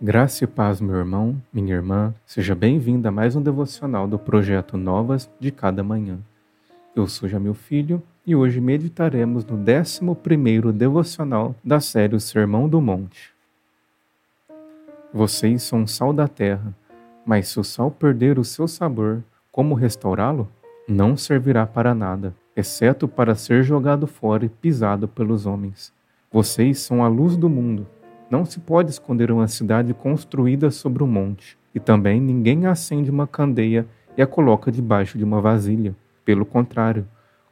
Graça e paz, meu irmão, minha irmã, seja bem-vinda a mais um devocional do projeto Novas de Cada Manhã. Eu sou Jamil Filho e hoje meditaremos no 11 devocional da série O Sermão do Monte. Vocês são sal da terra, mas se o sal perder o seu sabor, como restaurá-lo? Não servirá para nada, exceto para ser jogado fora e pisado pelos homens. Vocês são a luz do mundo. Não se pode esconder uma cidade construída sobre um monte, e também ninguém acende uma candeia e a coloca debaixo de uma vasilha. Pelo contrário,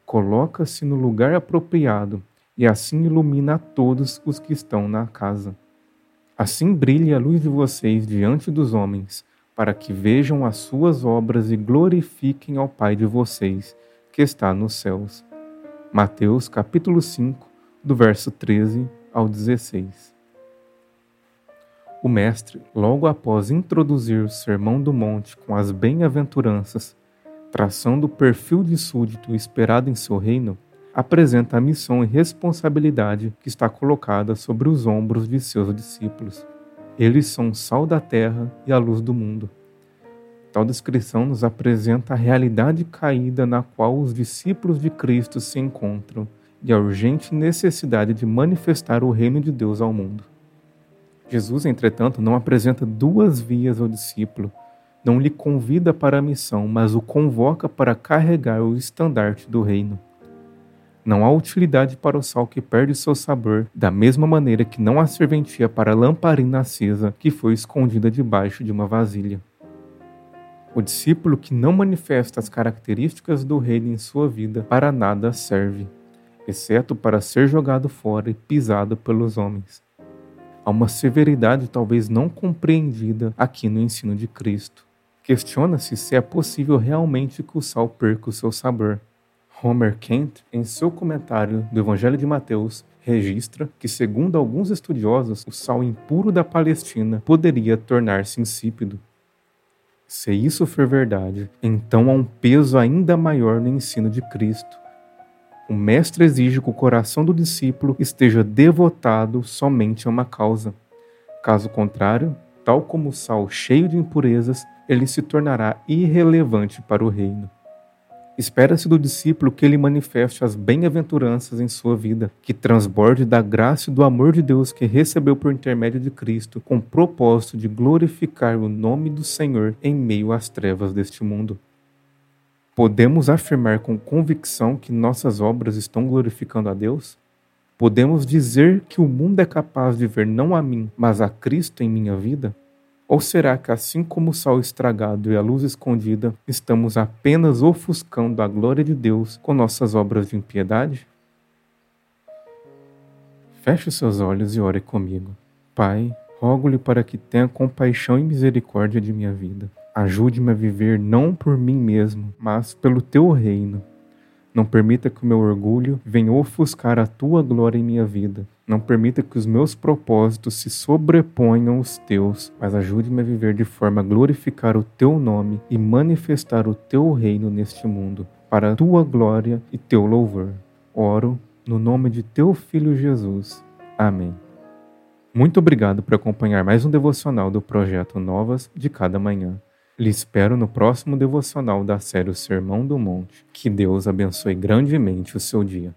coloca-se no lugar apropriado e assim ilumina a todos os que estão na casa. Assim brilhe a luz de vocês diante dos homens, para que vejam as suas obras e glorifiquem ao Pai de vocês, que está nos céus. Mateus capítulo 5, do verso 13 ao 16. O Mestre, logo após introduzir o Sermão do Monte com as bem-aventuranças, traçando o perfil de súdito esperado em seu reino, apresenta a missão e responsabilidade que está colocada sobre os ombros de seus discípulos. Eles são o sal da terra e a luz do mundo. Tal descrição nos apresenta a realidade caída na qual os discípulos de Cristo se encontram e a urgente necessidade de manifestar o reino de Deus ao mundo. Jesus, entretanto, não apresenta duas vias ao discípulo, não lhe convida para a missão, mas o convoca para carregar o estandarte do reino. Não há utilidade para o sal que perde seu sabor, da mesma maneira que não há serventia para a lamparina acesa que foi escondida debaixo de uma vasilha. O discípulo que não manifesta as características do reino em sua vida para nada serve, exceto para ser jogado fora e pisado pelos homens. Há uma severidade talvez não compreendida aqui no ensino de Cristo. Questiona-se se é possível realmente que o sal perca o seu sabor. Homer Kent, em seu comentário do Evangelho de Mateus, registra que, segundo alguns estudiosos, o sal impuro da Palestina poderia tornar-se insípido. Se isso for verdade, então há um peso ainda maior no ensino de Cristo o mestre exige que o coração do discípulo esteja devotado somente a uma causa. Caso contrário, tal como o sal cheio de impurezas, ele se tornará irrelevante para o reino. Espera-se do discípulo que ele manifeste as bem-aventuranças em sua vida, que transborde da graça e do amor de Deus que recebeu por intermédio de Cristo, com propósito de glorificar o nome do Senhor em meio às trevas deste mundo. Podemos afirmar com convicção que nossas obras estão glorificando a Deus? Podemos dizer que o mundo é capaz de ver não a mim, mas a Cristo em minha vida? Ou será que, assim como o sol estragado e a luz escondida, estamos apenas ofuscando a glória de Deus com nossas obras de impiedade? Feche seus olhos e ore comigo. Pai, rogo-lhe para que tenha compaixão e misericórdia de minha vida. Ajude-me a viver não por mim mesmo, mas pelo teu reino. Não permita que o meu orgulho venha ofuscar a tua glória em minha vida. Não permita que os meus propósitos se sobreponham aos teus, mas ajude-me a viver de forma a glorificar o teu nome e manifestar o teu reino neste mundo, para a tua glória e teu louvor. Oro no nome de teu filho Jesus. Amém. Muito obrigado por acompanhar mais um devocional do projeto Novas de Cada Manhã. Lhe espero no próximo devocional da série O Sermão do Monte. Que Deus abençoe grandemente o seu dia.